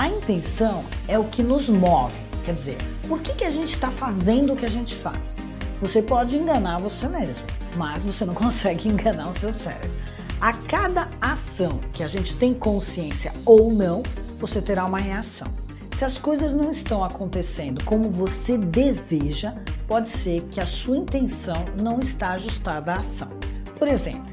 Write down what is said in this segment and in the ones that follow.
A intenção é o que nos move. Quer dizer, por que, que a gente está fazendo o que a gente faz? Você pode enganar você mesmo, mas você não consegue enganar o seu cérebro. A cada ação que a gente tem consciência ou não, você terá uma reação. Se as coisas não estão acontecendo como você deseja, pode ser que a sua intenção não está ajustada à ação. Por exemplo,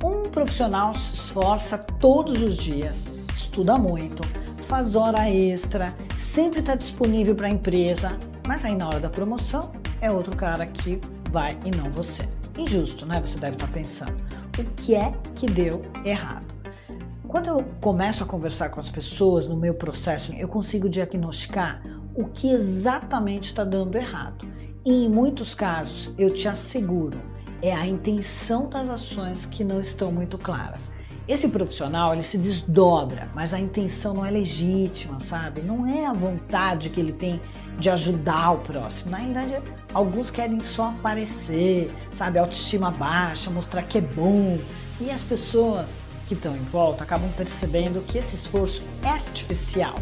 um profissional se esforça todos os dias, estuda muito, faz hora extra, sempre está disponível para a empresa, mas aí na hora da promoção é outro cara que vai e não você. Injusto, né? Você deve estar tá pensando. O que é que deu errado? Quando eu começo a conversar com as pessoas no meu processo, eu consigo diagnosticar o que exatamente está dando errado. E em muitos casos, eu te asseguro, é a intenção das ações que não estão muito claras. Esse profissional ele se desdobra, mas a intenção não é legítima, sabe? Não é a vontade que ele tem de ajudar o próximo. Na verdade, alguns querem só aparecer, sabe? Autoestima baixa, mostrar que é bom. E as pessoas que estão em volta acabam percebendo que esse esforço é artificial.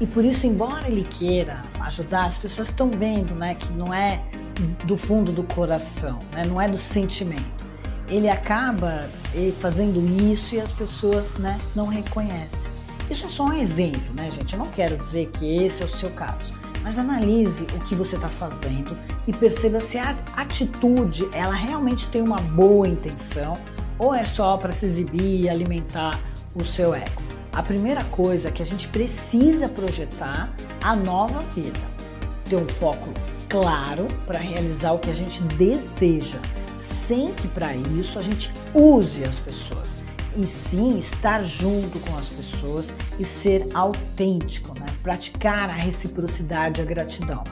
E por isso, embora ele queira ajudar, as pessoas estão vendo né, que não é do fundo do coração, né, não é do sentimento. Ele acaba ele fazendo isso e as pessoas né, não reconhecem. Isso é só um exemplo, né, gente? Eu não quero dizer que esse é o seu caso, mas analise o que você está fazendo e perceba se a atitude ela realmente tem uma boa intenção ou é só para se exibir e alimentar o seu ego? A primeira coisa é que a gente precisa projetar a nova vida, ter um foco claro para realizar o que a gente deseja, sem que para isso a gente use as pessoas, e sim estar junto com as pessoas e ser autêntico, né? praticar a reciprocidade, a gratidão.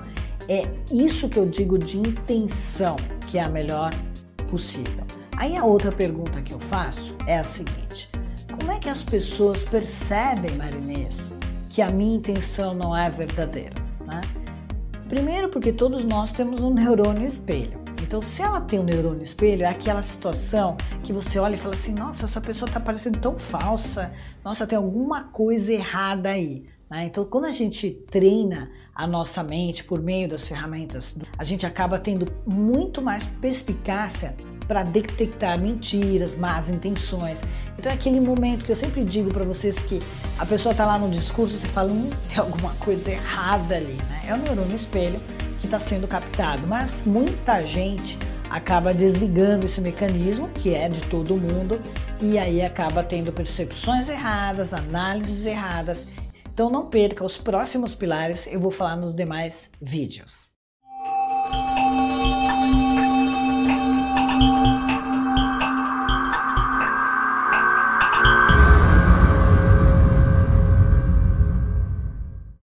É isso que eu digo de intenção, que é a melhor possível. Aí a outra pergunta que eu faço é a seguinte: como é que as pessoas percebem, Marinês, que a minha intenção não é verdadeira? Né? Primeiro, porque todos nós temos um neurônio espelho. Então, se ela tem um neurônio espelho, é aquela situação que você olha e fala assim: nossa, essa pessoa está parecendo tão falsa, nossa, tem alguma coisa errada aí. Né? Então, quando a gente treina a nossa mente por meio das ferramentas, a gente acaba tendo muito mais perspicácia para detectar mentiras, más intenções. Então é aquele momento que eu sempre digo para vocês que a pessoa está lá no discurso você fala, hum, tem alguma coisa errada ali, né? É o neurônio espelho que está sendo captado, mas muita gente acaba desligando esse mecanismo, que é de todo mundo, e aí acaba tendo percepções erradas, análises erradas. Então não perca os próximos pilares, eu vou falar nos demais vídeos.